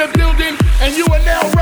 the building, and you are now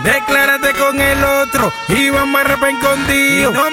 declárate con el otro y vamos a rap. No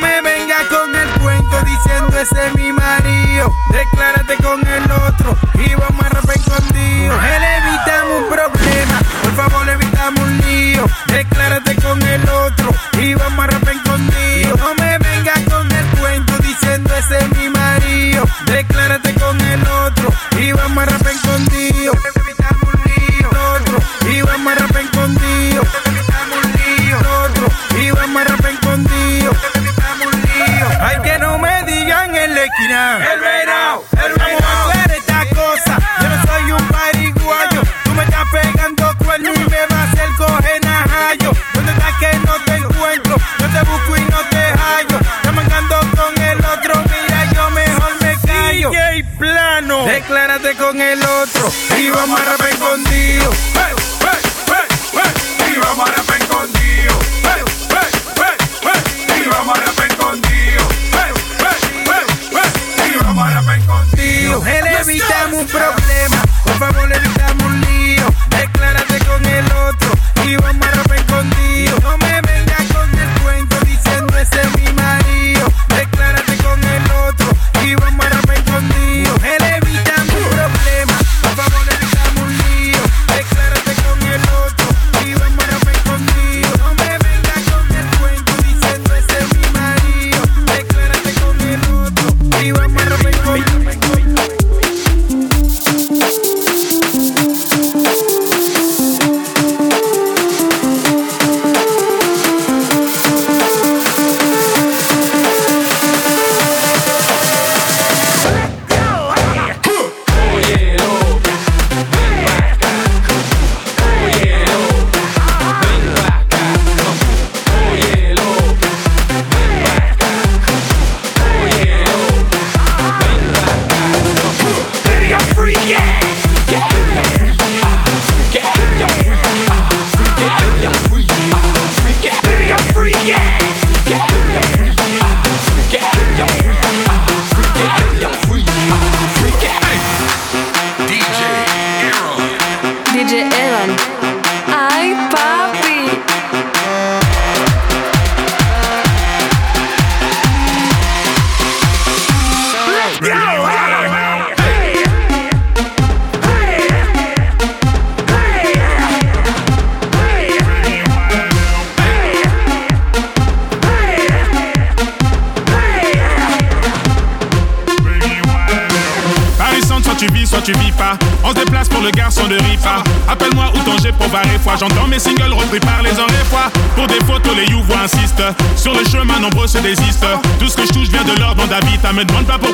me demande pas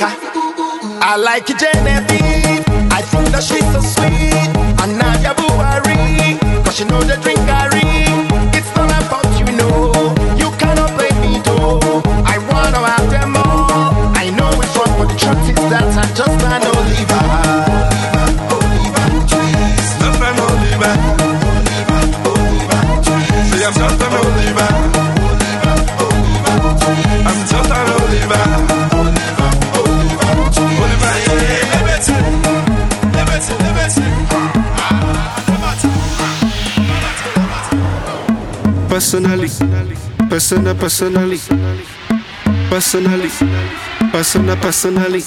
I like Genevieve. I think that she's so sweet. And now you're worried. Cause she know the drink I read. Personal, personally, personally, personal, personally.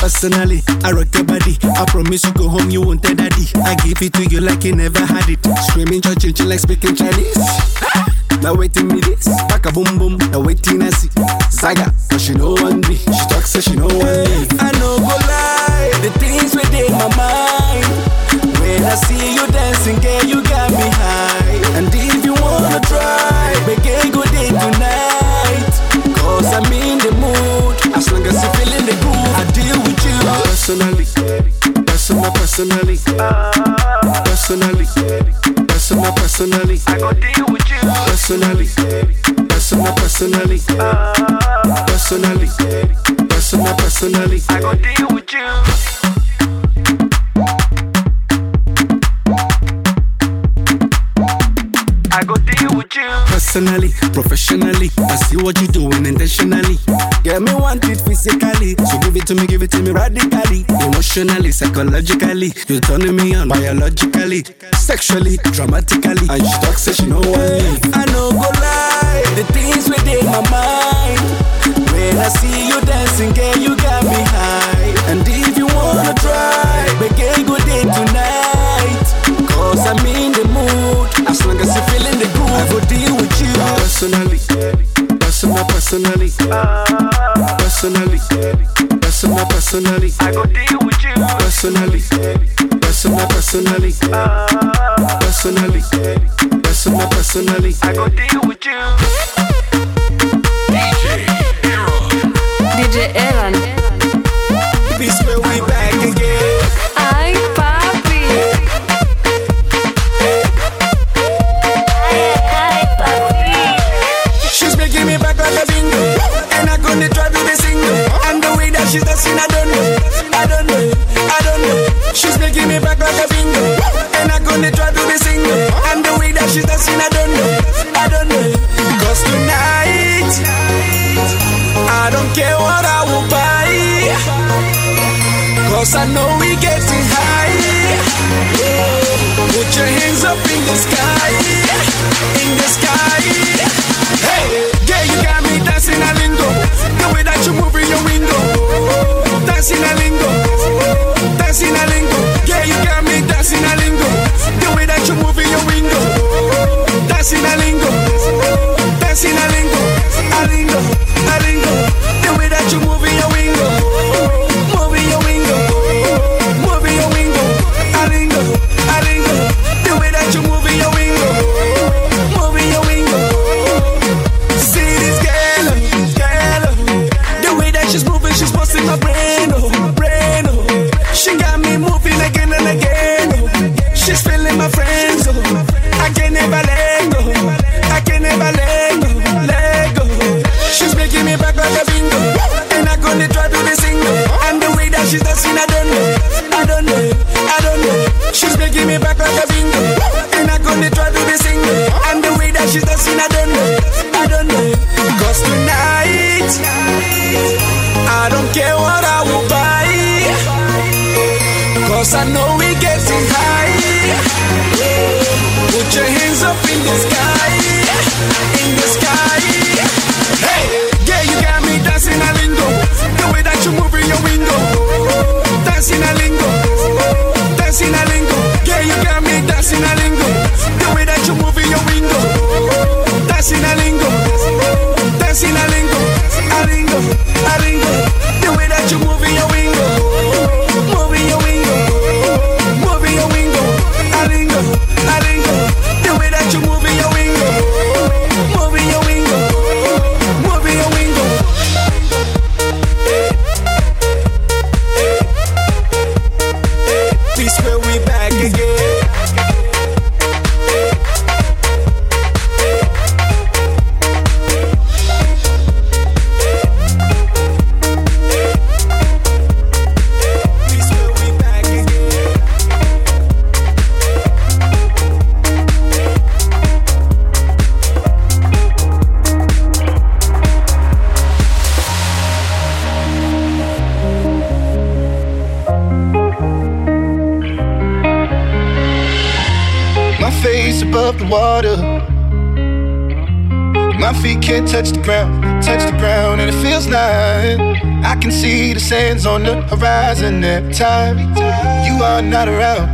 Personally, I rock your body. I promise you go home, you won't tell daddy. I give it to you like you never had it. Screaming, church, like speaking Chinese. Ah, now waiting me this, back a boom boom. Now waiting I see Zaga, but she know one me. She talk so she know one me. I know go lie, the things within my mind. When I see you dancing, girl, a good day tonight. Cause I'm in the mood. As long as you feeling the groove, I deal with you. Personally, personal, personally, personally, personal, personally. I go deal with you. Personally, personal, personally, ah. personally, personal, personally. I go deal with you. Personally, professionally, I see what you're doing intentionally. Get me want it physically, so give it to me, give it to me radically. Emotionally, psychologically, you're turning me on biologically, sexually, dramatically. And she talks, say she know what I know go lie, the things within my mind. When I see you dancing, girl, you got me high. And if you wanna try, make a good day tonight. Cause I'm in the mood. As long as you're feeling the I go deal with you. Personally, personal, personally, personally, personal, personally. I go deal with you. Personally, personal, personally, personally, personal, personally. I go deal with you. DJ Evan. This she's dancing, I don't know. I don't know. I don't know. She's making me back like a bingo. And I'm gonna try to be single. And the way that she's dancing, I don't know. I don't know. Cause tonight, I don't care what I will buy. Cause I know we getting high. Dancing horizon at time. You are not around.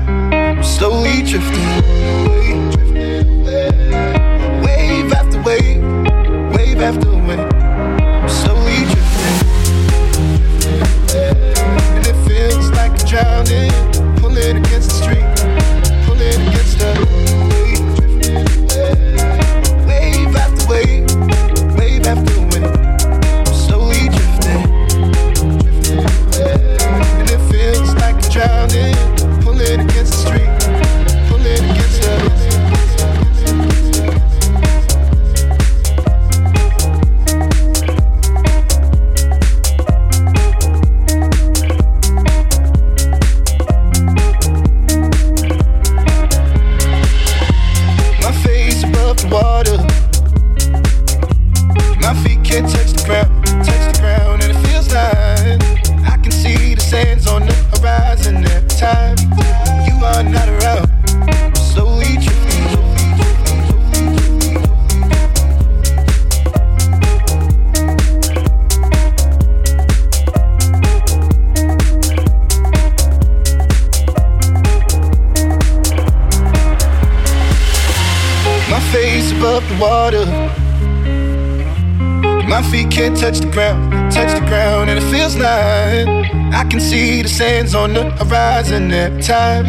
mind. I can see the sands on the horizon every time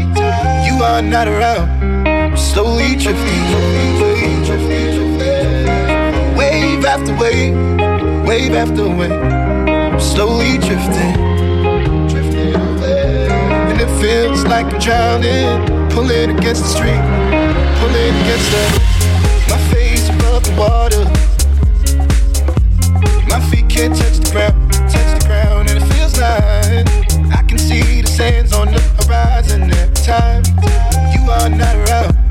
you are not around. I'm slowly drifting, wave after wave, wave after wave. I'm slowly drifting, and it feels like I'm drowning, pulling against the street, pulling against the. My face above the water, my feet can't touch the ground time. I can see the sands on the horizon at time You are not around.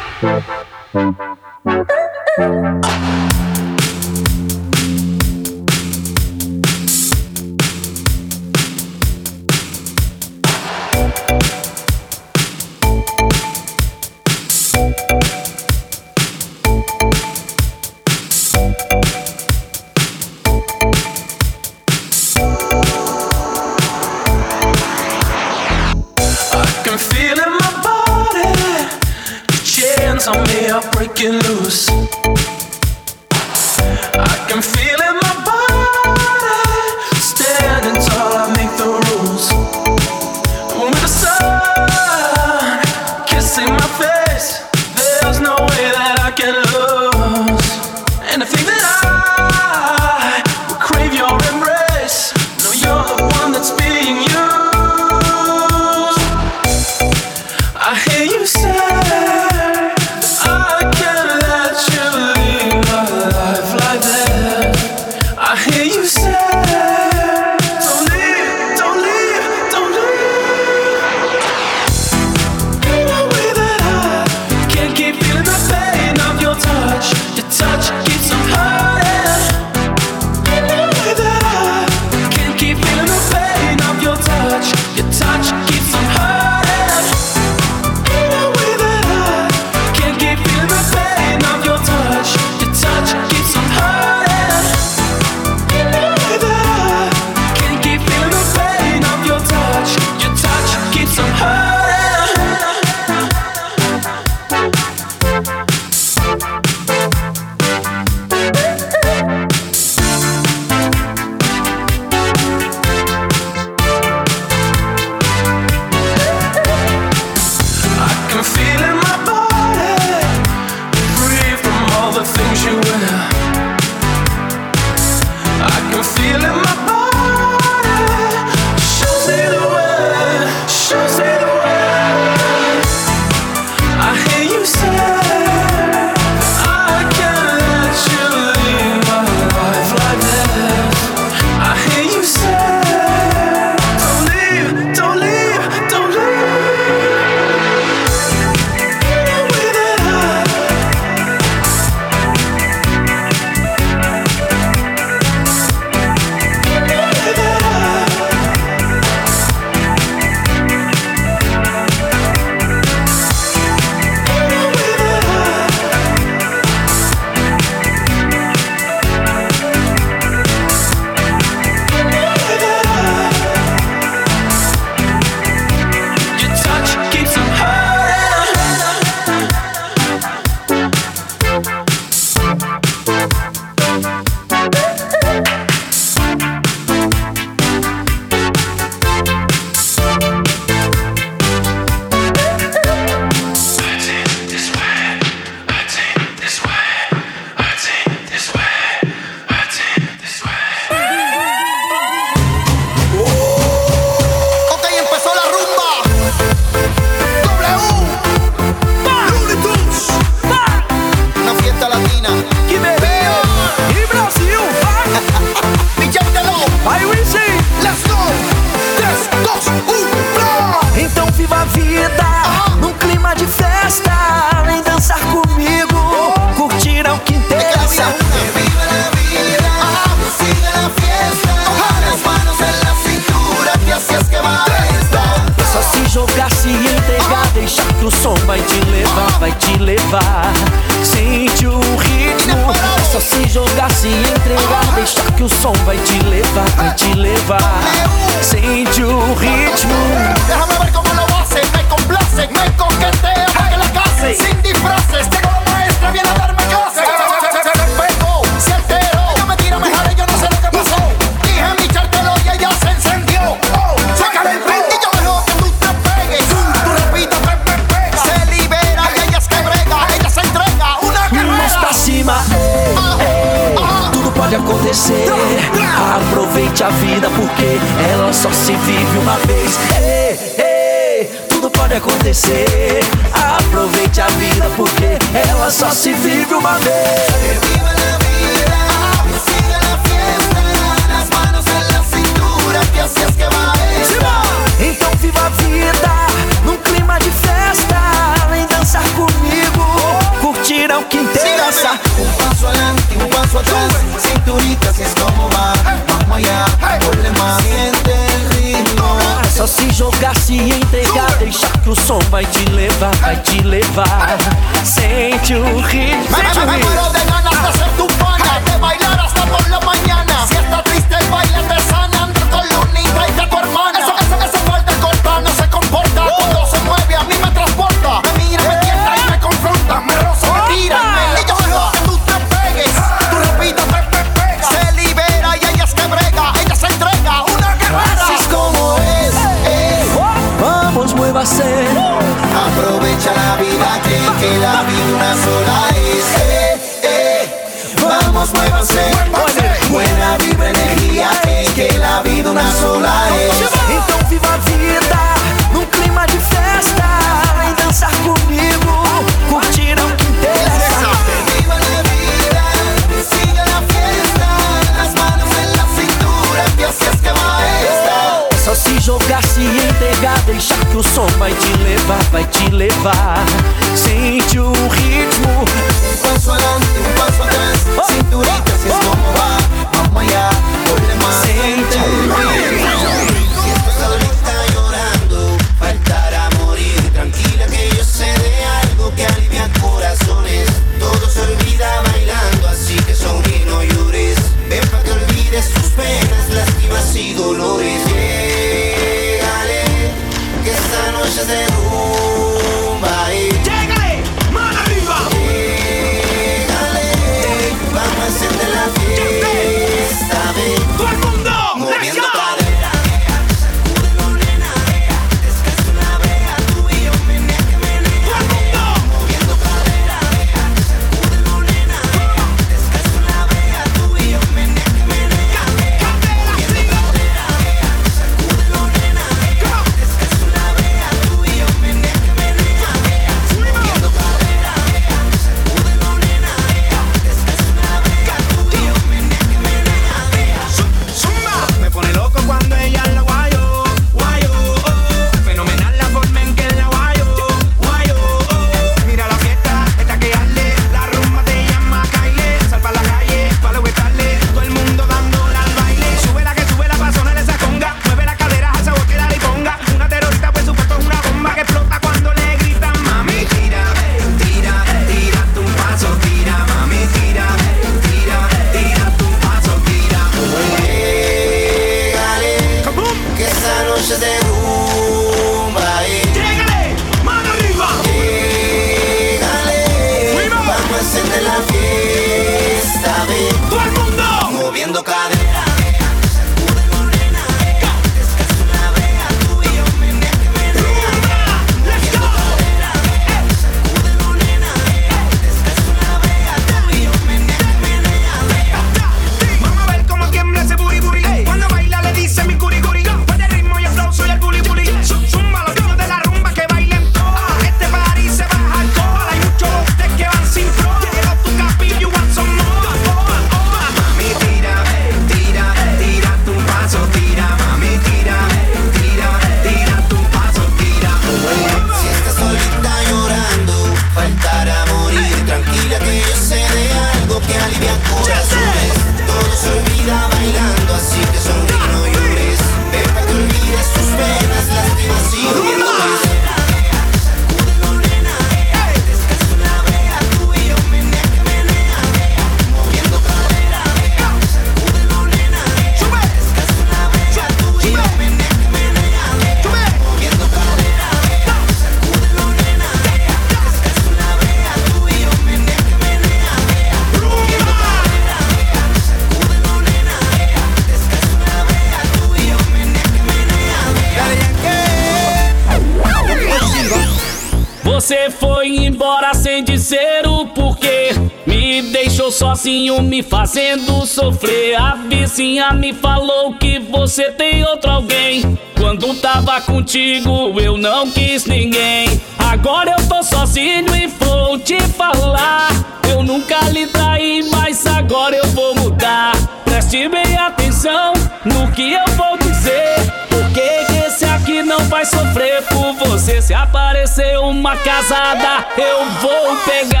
me fazendo sofrer. A vizinha me falou que você tem outro alguém. Quando tava contigo eu não quis ninguém. Agora eu tô sozinho e vou te falar. Eu nunca lhe traí, mas agora eu vou mudar. Preste bem atenção no que eu vou dizer. Porque esse aqui não vai sofrer por você. Se aparecer uma casada, eu vou pegar.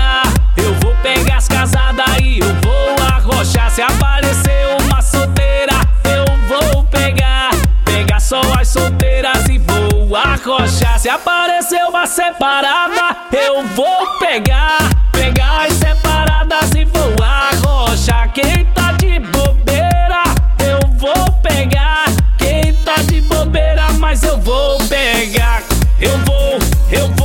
Se aparecer uma separada, eu vou pegar. Pegar as separadas e voar. Rocha, quem tá de bobeira, eu vou pegar. Quem tá de bobeira, mas eu vou pegar. Eu vou, eu vou.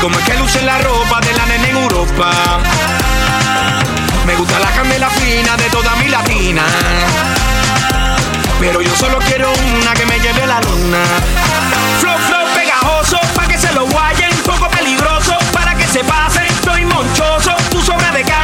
Como es que luce la ropa de la nena en Europa. Me gusta la candela fina de toda mi latina. Pero yo solo quiero una que me lleve la luna. Flow, flow pegajoso, pa' que se lo guayen. Poco peligroso, para que se pase. Estoy monchoso, tu sobra de carne.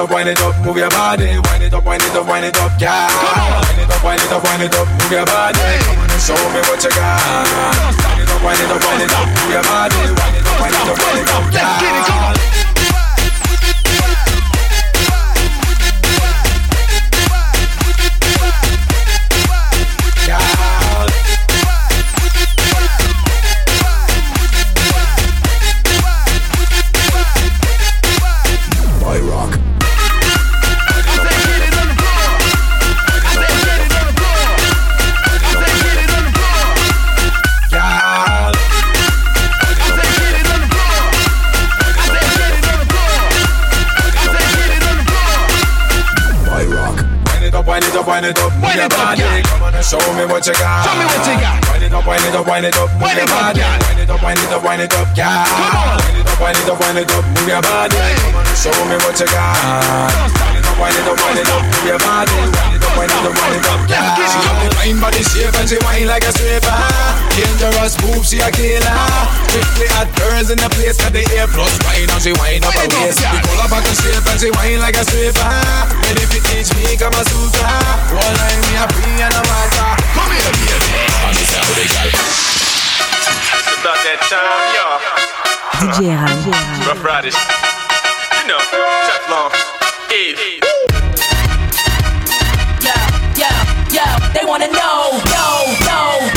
Up, wind it up, move your body. Wind it up, wind it up, wind it up, yeah. Wind it up, wind it up, wind it up, move your body. Show me what you got. Wind it up, wind it up, wind it up, move your body. Wind it up, wind it up, wind it up, yeah. Wind it up, wind it up, move Wind your it up, body. yeah. Come on and show me what you got. Show me what you got. Wind it up, wind it up, wind it up, Wind it up, yeah. Wind it up, wind it up, wind it up, yeah. Come on. Wind it up, wind it up, wind it up, move your body. Come on and show me what you got. Wind it up, wind it up, wind it up, move your body. Wind it up, it up, wind it up, yeah. Let's get it, She got the fine body shape and she whine like a stripper. Dangerous move, she a killer. Strictly hot girls in the place got the air plus wine and she whine up her Wind it up, waist. yeah. We pull up on the shape and she whine like a stripper. Ready if you teach me, come a sutra. One line me a free and a master. Come here, baby. I'm the Saudi girl. About that time, y'all. DJ R'AN. Ruff Ryders. You know, Teflon. Eve. Yo, they wanna know, know, know.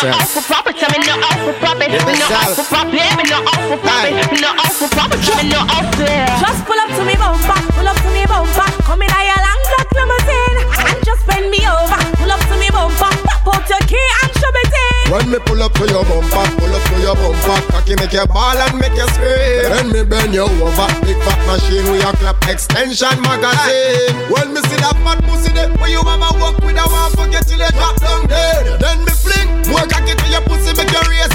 Pop it. Me know how to pop it. Me know how to pop it. Me know how to pop it. Me know how to pop it. Me know how to pop it. Me know how to. Just pull up to me bumper, pull up to me bumper. Come in a your long black limousine and just bend me over. Pull up to me bumper, pop out your key and shove it in. When me pull up to your bumper, pull up to your bumper, cocky make you ball and make you scream. Then me bend you over, big fat machine with your clap extension magazine. When me see that fat pussy there, where you mama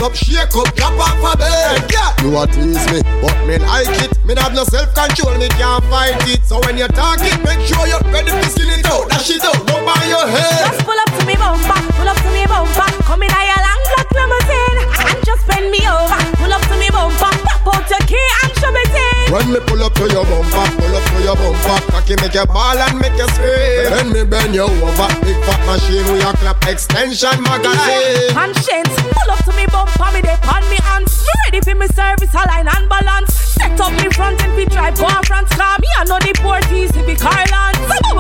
up, shake up, drop off a bed. Yeah, you a tease me, but me like it. Me have no self control, me can't fight it. So when you talk it, make sure you're ready to skin it out, dash it out, go by your head. Just pull up to me bumper, pull up to me bumper. When me pull up to your bumper, pull up to your bumper, cocky make you ball and make you scream. Then me bend you over, big fat machine with your clap extension magazine. Konshens, pull up to me bumper, me dey on me hands. Me ready for me service, align and balance. Set up me front and we drive go France car. Me I know the port easy be Carland. So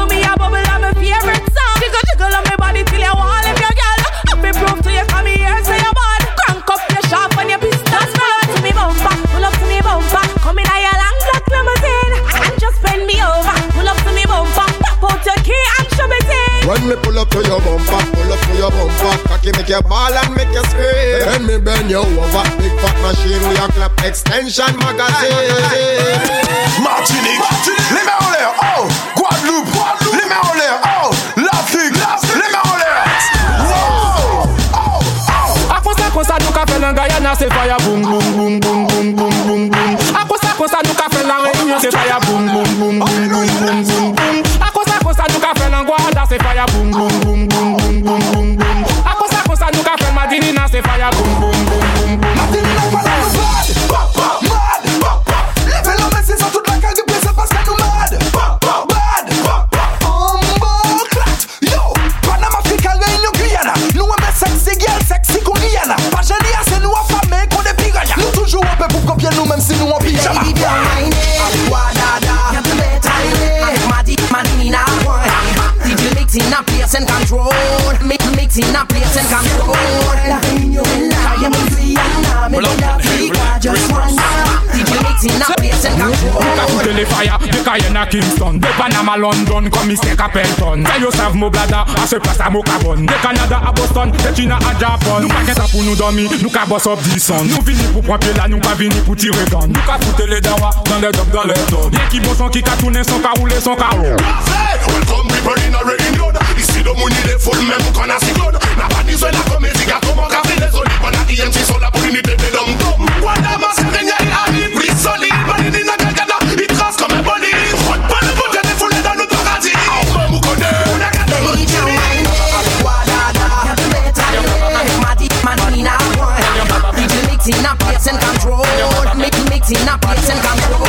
make you ball and make you scream. Then me bend you over, big fat machine with your clap extension magazine. Martinique, les mains en l'air, oh Guadeloupe, les mains en l'air, oh L'Afrique, les mains en l'air. Wow, oh, oh. Akosa kosa nou ka fe lan Guyana se fire boom boom boom boom boom boom boom boom. Akosa kosa nou ka fe lan Réunion se fire boom boom boom boom boom boom boom boom. Akosa kosa nou ka fe lan Guada se fire boom boom boom boom boom boom boom boom. Sa nou Boum boum boum boum boum. La Pop pop mad Pop pop. Leve la men se san tout la kal di plese paske nou mad Pop pop mad Pop pop. Yo Panama Afrika Réunion Guyana. Nou eme seksi gel seksi kon Guyana. Pa jeni ase nou a fame kon de piraya Nou toujou si nou an pijama Baby girl place and control. Mix, mix in a place and control. Ou tele faya, de Kayen a Kingston. De Panama, London, komise ka Pelton. Fè yo my brother, I say pass plas a mou kabon De Kanada a Boston, de China a Japan. Japon Nou pa ket apou nou domi, nou ka up op sun. Nou vini pou pwampi la, nou pa vini pou tire gan Nou ka foute le dawa, dan le dok, dan le ton Ye ki bon son, ki ka toune, son ka roule, son ka roule Welcome people in a rain do moun ile fol men mou kon asiklon Na pa di zwe la komedi ka koman ka file zoli Wana di enti sol la pou nite pe dom dom Wada ma se renye i ari pri soli Bani di na gagada i tras kome boli Hot pa le pou gade fule dan nou paradi A ou mou kone Ou na gade moun kiri In a one, DJ mix in a place and control. Mix mix in a place and control.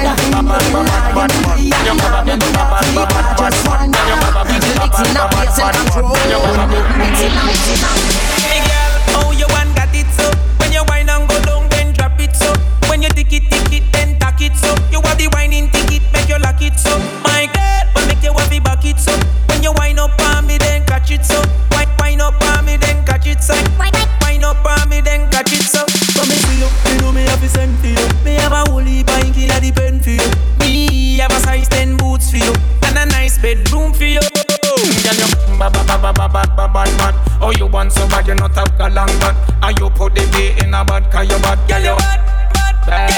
Nothing more than I can do. I just want oh you one got it so. When you wine and go down, then drop it so. When you tick it, tick it, then tack it so. You are the whining ticket, make you lock it so. My girl, will make you have back it so. When you wine up on me, then catch it so. Wine, wine up on me, then catch it so. Wine, wine up on me, then catch it so. So me feel up, you know me have to send for you. Me have a whole heap of ink, the pen for you. Me have a size ten boots for you and a nice bedroom for you ba bad ba bad man. Oh you want so bad you not have galang but and you put the B in a bad 'cause you bad, girl you bad, bad, bad,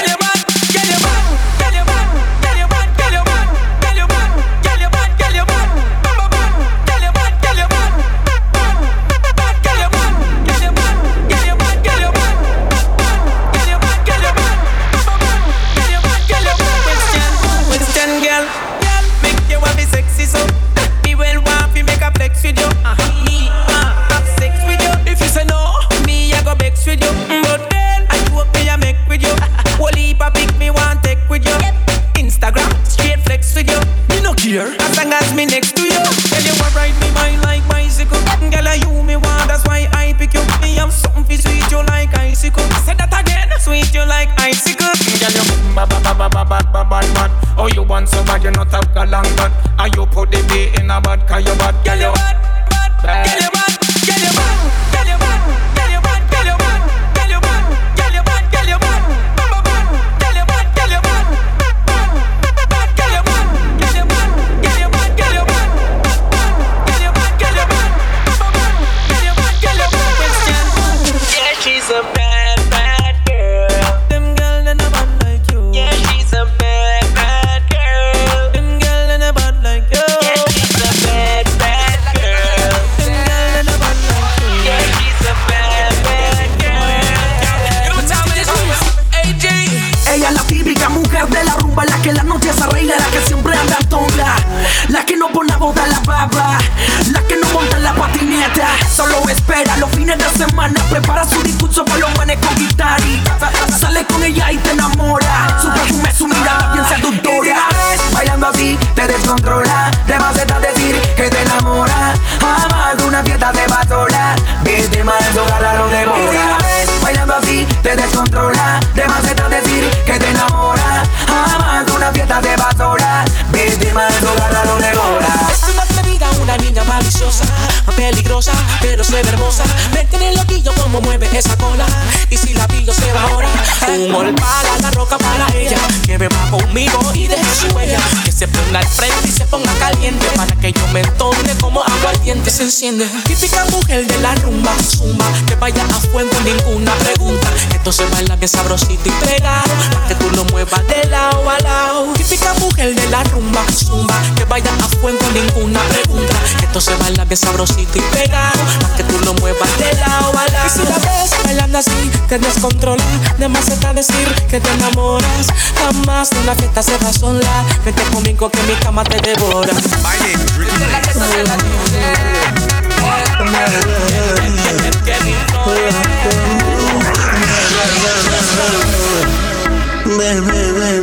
siempre va conmigo y de que se ponga al frente y se ponga caliente. Para que yo me entone como aguardiente se enciende. Típica mujer de la rumba, zumba. Que vaya a fuego, ninguna pregunta. Entonces baila bien sabrosito y pegado. Para que tú lo muevas de lado a lado. Típica mujer de la rumba, zumba. Que vaya a fuego, ninguna pregunta. Entonces baila bien sabrosito y pegado. Para que tú lo muevas de lado a lado. Y si la ves bailando así, te descontrola. De más está decir que te enamoras. Jamás una fiesta se va sola. Vete conmigo que mi cama te devora.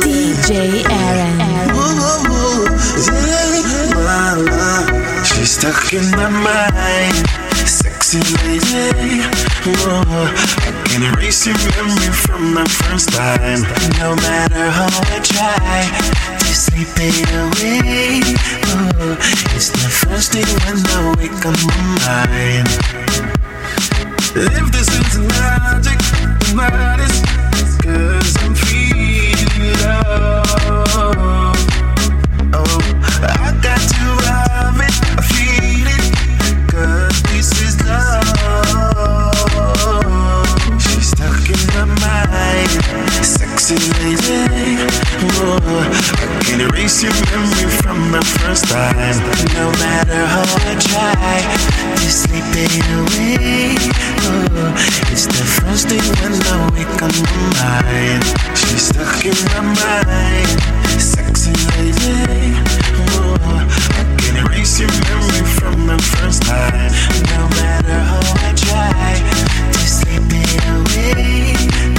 DJ Aaron. She's stuck in my mind, sexy lady. Oh, can erase your memory from the first time. No matter how I try to sleep it away. Oh, it's the first thing when I wake up my mind. If this is magic, the maddest, cause I'm feeling love. Oh. oh, I got to have it, I feel it, cause this is love. Sexy lady. Oh, I can erase your memory from the first time. No matter how I try to sleep it away. Oh, it's the first thing when I wake up my mind. She's stuck in my mind, sexy lady. Oh, I can erase your memory from the first time. No matter how I try to sleep it away.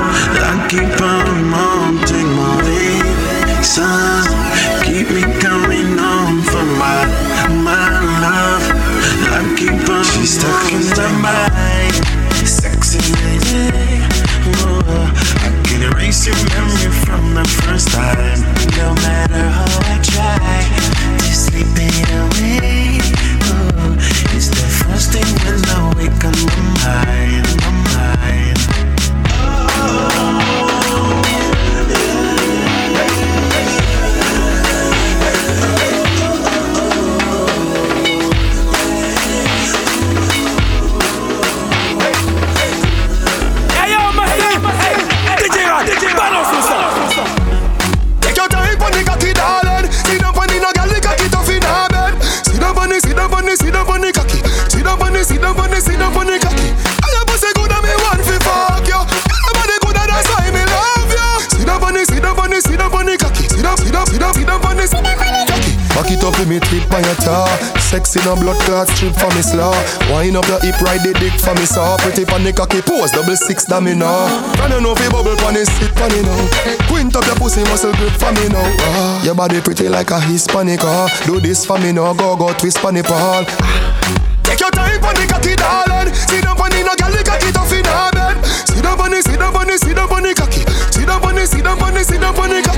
Keep on sexy, no blood clot strip for me slaw. Wine up your hip, ride the dick for me saw. Pretty pan the cocky pose, double six da me now. Can you know fi bubble pan it, sit pan it now. Quint up your pussy muscle grip for me now. Ah, your body pretty like a Hispanic. Ah, do this for me now, go go twist pan the ball. Take your time pon the cocky, darling. Sit down the no gyal, the cocky tough in pon the, down pon the, down pon the cocky. Sit down pon the, down pon the, down pon the cocky.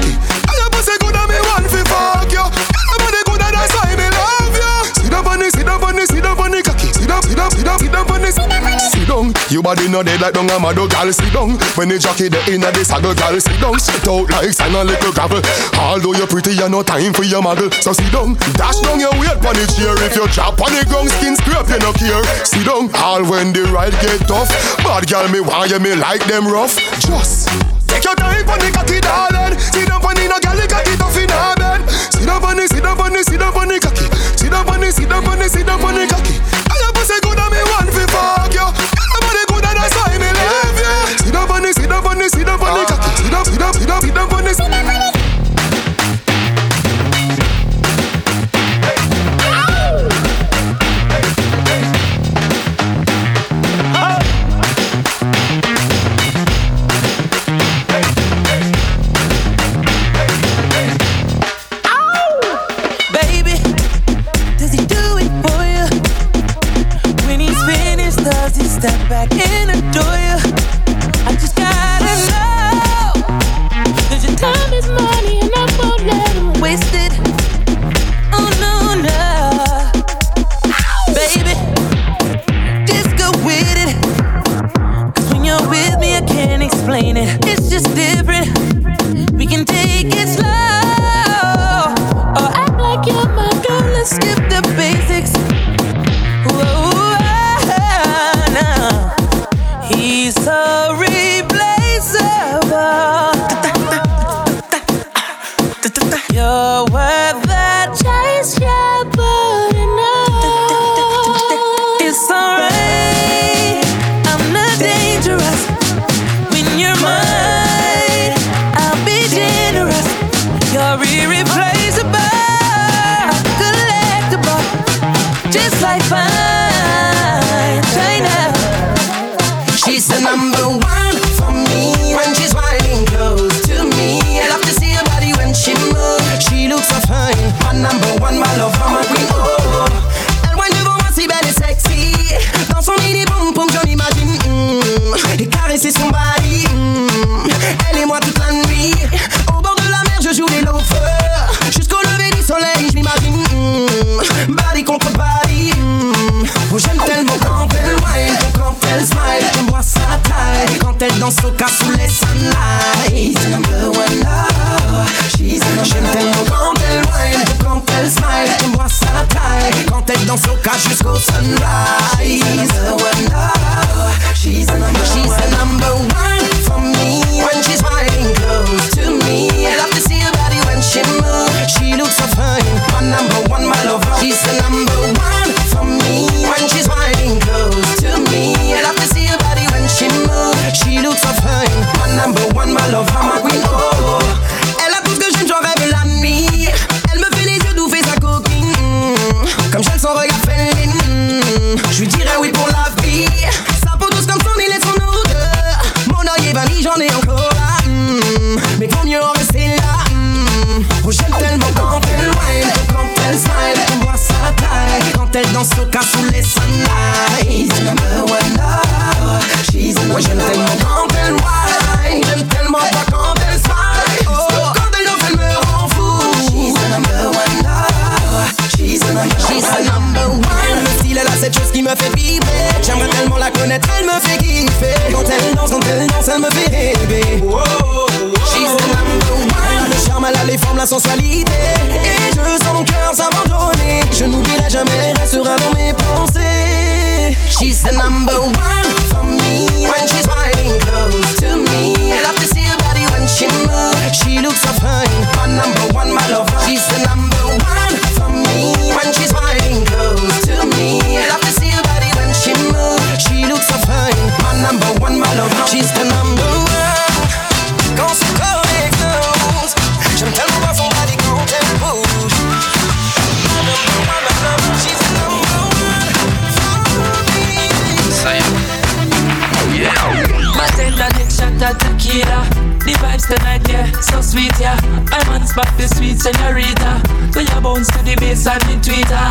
Your body no dead like dung a mad gal. Sit down. When the jockey the inna the saddle, gal. Sit down. Sit out like sand a little gravel. Although you're pretty, you no time for your model. So sit down. Dash down your weight pon the chair. If you chop on the ground, skin scrape, you no care. Sit down. All when the ride get tough. Bad gal me want you me like them rough. Just pour la vie. Sa peau douce comme son nez et son odeur. Mon œil est vanille, j'en ai encore là. Mm. Mais vaut mieux en rester là. Mm. Oh, j'aime tellement quand elle whine, quand elle smile. On voit sa taille. Quand elle danse au cas sous les sunlights. One love. She's Moi qui me fait vibrer. J'aimerais tellement la connaître, elle me fait kiffer. Quand elle danse, quand elle danse, elle me fait rêver. She's the number one. Le charme, elle a les formes, la sensualité. Et je sens mon cœur s'abandonner. Je n'oublierai jamais, elle restera dans mes pensées. She's the number one for me. When she's riding close to me. I love to see her body when she moves. She looks so fine. My number one, my lover. She's the number one ya. I man spot the sweet senorita. So you bones to the bass and the tweeter.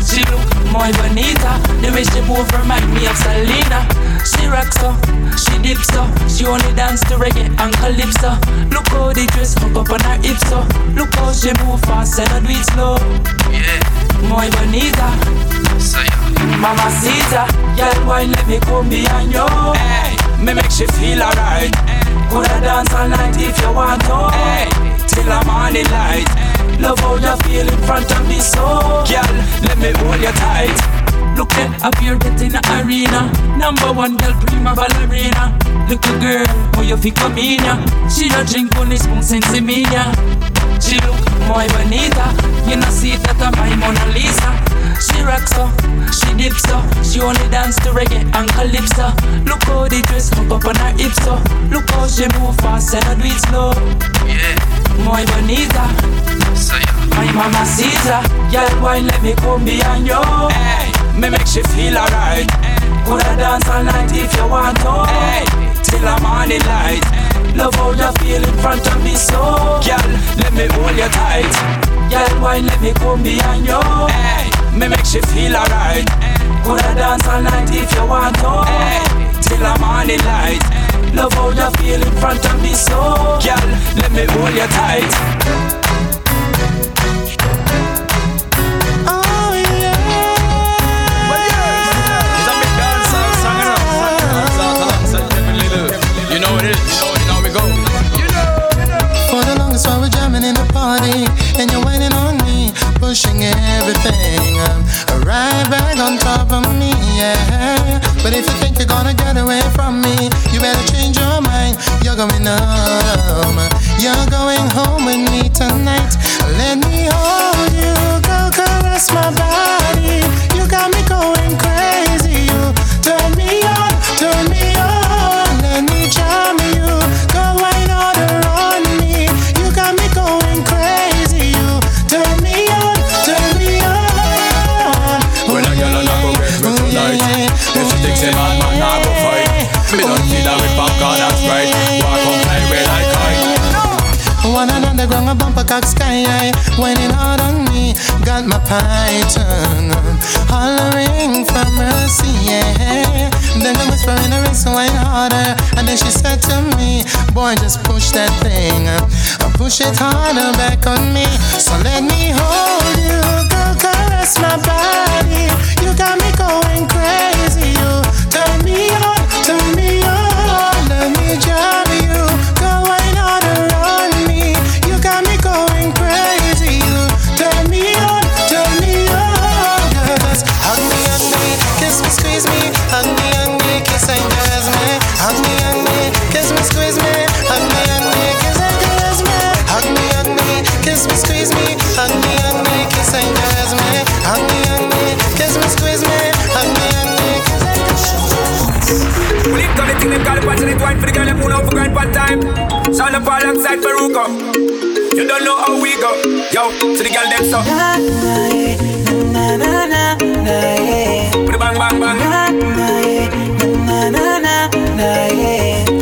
She look more bonita. The way she move remind me of Selena. She rocks so, she dips so. She only dance to reggae and calypso. Look how the dress hook up on her hips so. Look how she move fast and I do it slow. Yeah, more bonita. So Mama Caesar, girl, why let me come behind you? Hey, me make she feel alright. Coulda dance all night if you want to. Hey, till the morning light. Love how you feel in front of me, so girl, let me hold you tight. Look at up here get in the arena. Number one girl, prima ballerina. Look, little girl, how you feel come in ya? She don't drink only spoon sense me ya. She look more bonita. You know see that I'm my Mona Lisa. She rocks so, she dips so. She only dance to reggae and calypso. Look how the dress hook up on her hips so. Look how she move fast and I do it slow. Yeah, more bonita. So my mamacita, girl, why let me come behind you? Hey, me make she feel alright. Coulda dance all night if you want to. Hey, till I'm on the light. Love how you feel in front of me, so girl, let me hold you tight. Girl, why let me come behind you? Hey, me make she feel alright. Coulda dance all night if you want to. Hey, till the morning light. Love how you feel in front of me, so girl, let me hold you tight. Oh yeah. It's a big dancehall song, you know. Dancehall alongside You know it is. You know how we go. For the longest while we're jamming in the party, and you're whining on me, pushing everything right back on top of me, yeah. But if you think you're gonna get away from me, you better change your mind. You're going home, you're going home with me tonight. Let me hold you, go caress my body. You got me going crazy. Cock sky high, whining hard on me. Got my python hollering for mercy, yeah. Then the whisper in the wrist, wine harder. And then she said to me, Boy, just push that thing, uh, push it harder back on me. So let me hold you, go caress my body. You got me going crazy. You turn me on, turn me on. Let me jam moon out for grind part time. Sound up alongside Farruko. You don't know how we go. Yo, to the girl them so. Put it bang bang bang.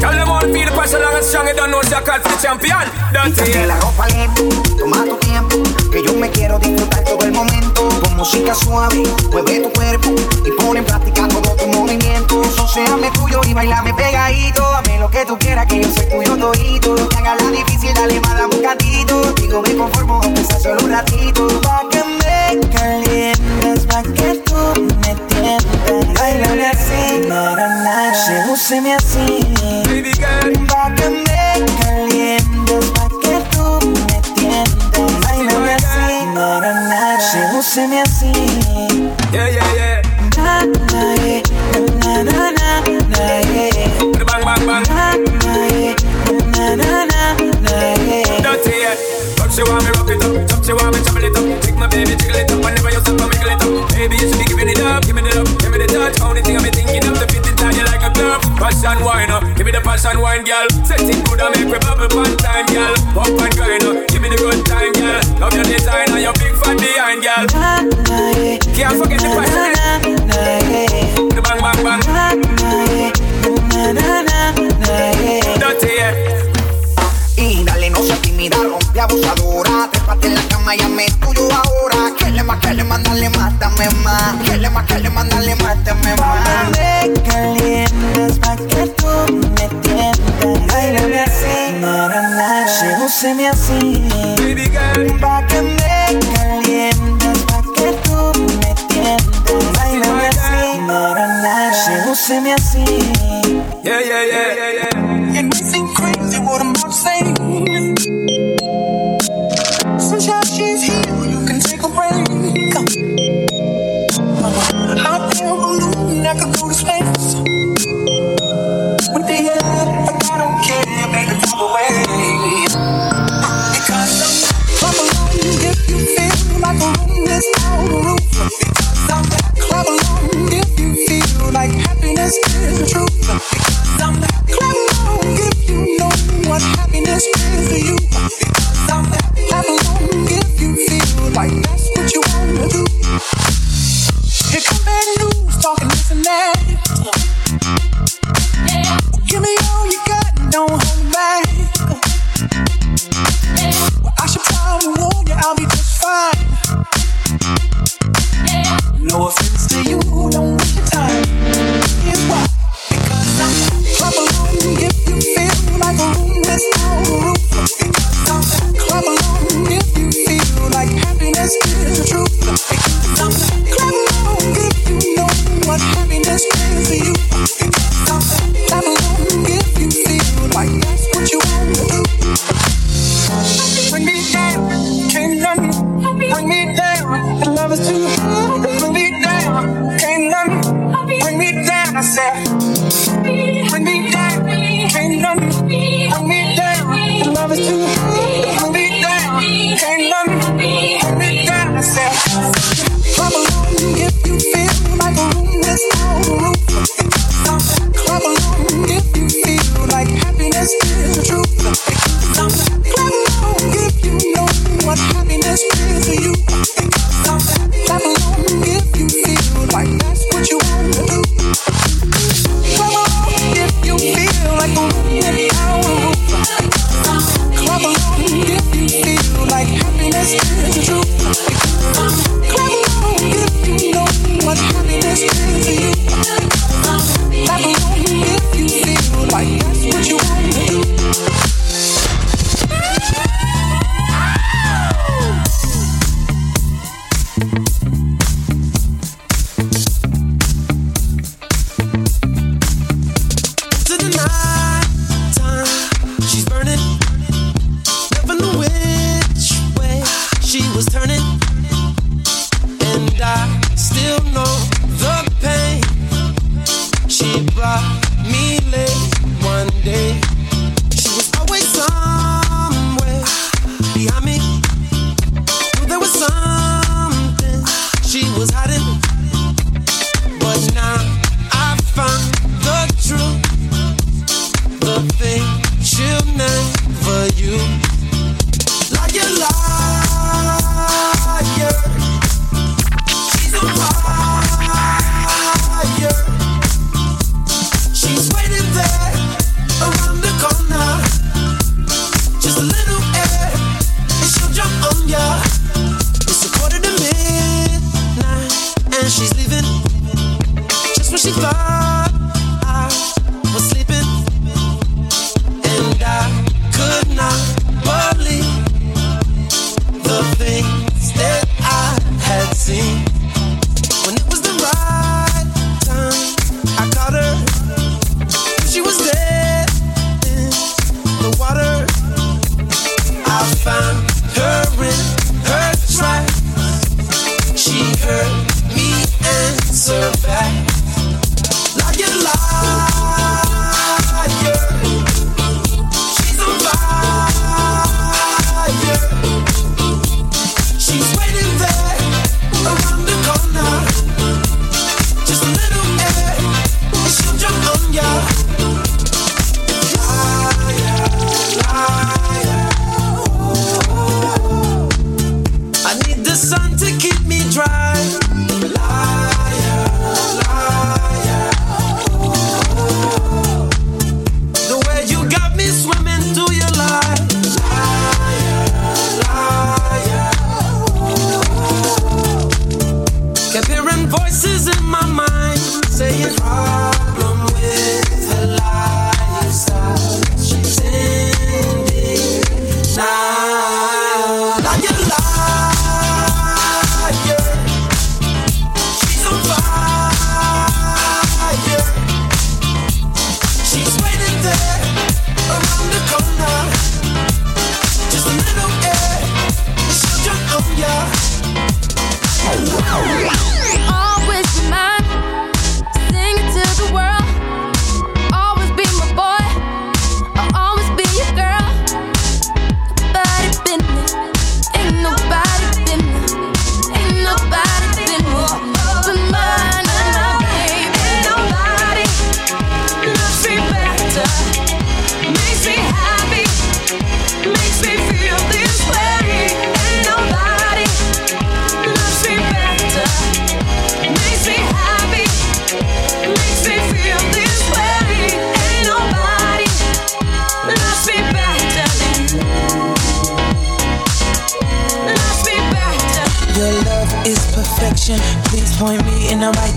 Tell them all feel the passion strong. You don't know she a call for the champion. Quítate la ropa lento, toma tu tiempo, que yo me quiero disfrutar todo el momento. Con música suave, mueve tu cuerpo y pon en práctica todo tu movimiento. Socéame tuyo y bailame pegadito. Dame lo que tú quieras, que yo soy tuyo todito. Que haga la difícil, dale más, un gatito. Digo, me conformo, aunque sea solo un ratito. Pa' que me calientes, pa' que tú me tientas. Bailame así, nara, nara. Sedúceme así. Pa' que me Yeah, yeah, yeah. You want me rock it up, you want me trouble it up. Take my baby, jiggle it up, whenever you stop, I wiggle it up. Baby, you should be giving it up, give me the love, give me the touch. Only thing I'm thinking of to fit inside you like a glove. Passion wine, uh, give me the passion wine, girl. Set it good and make me bubble one time, girl. Pump and grind, uh, give me the good time, girl. Love your design and your big fan behind, girl. Can't forget the passion. na, na, eh. The bang bang bang. no se tímida, rompe abusadora. Trépate en la cama y tuyo ahora. Que le más, que le mandale, mátame más. Que le más, que le mandale, mátame más. Me calientas pa' que tú me tientas. Bailame así, así. Pa' que me calientas, pa' que tú me así, así. Yeah, yeah, yeah, yeah, yeah. I'm back home if you know what happiness is to you. Because I'm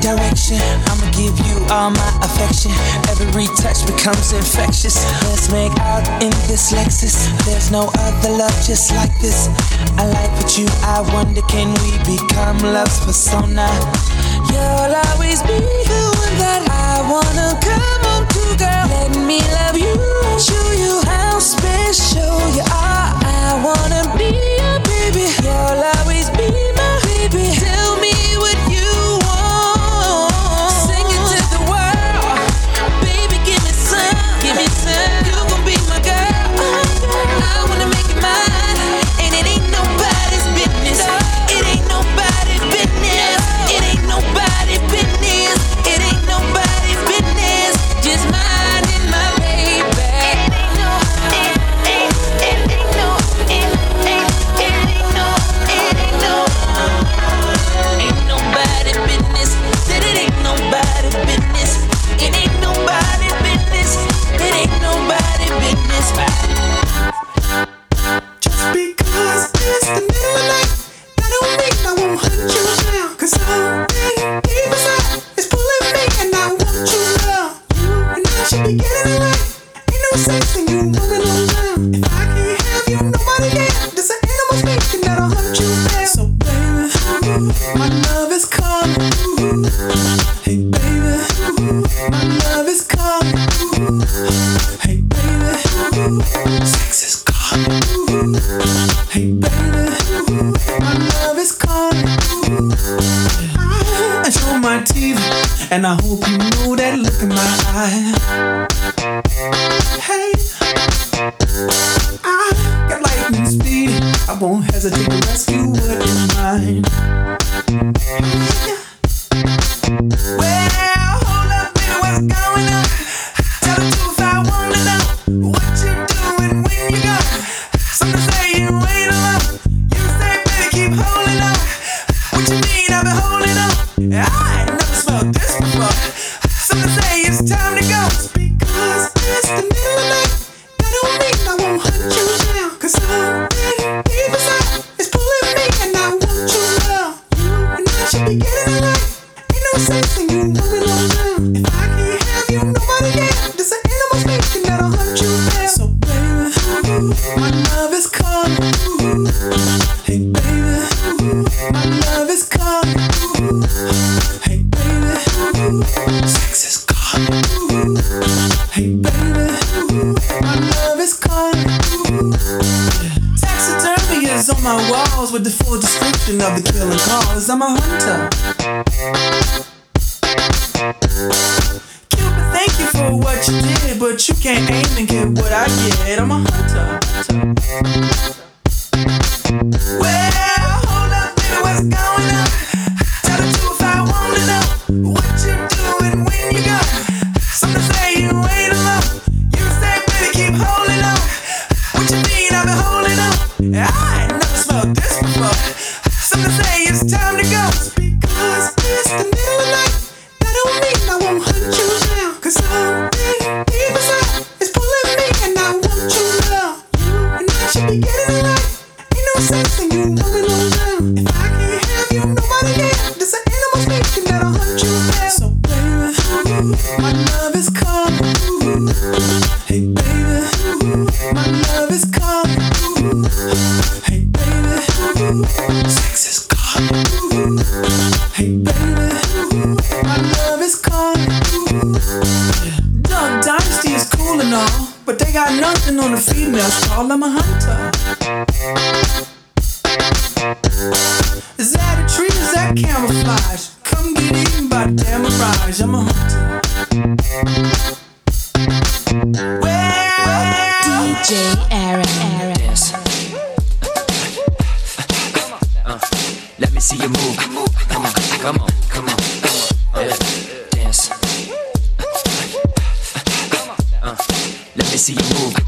direction. I'ma give you all my affection. Every touch becomes infectious. Let's make out in this Lexus. There's no other love just like this. I like what you, I wonder can we become love's persona? You'll always be the one that I wanna come home to, girl. Let me love you and show you how special you are. I wanna be your baby. You'll always see you move.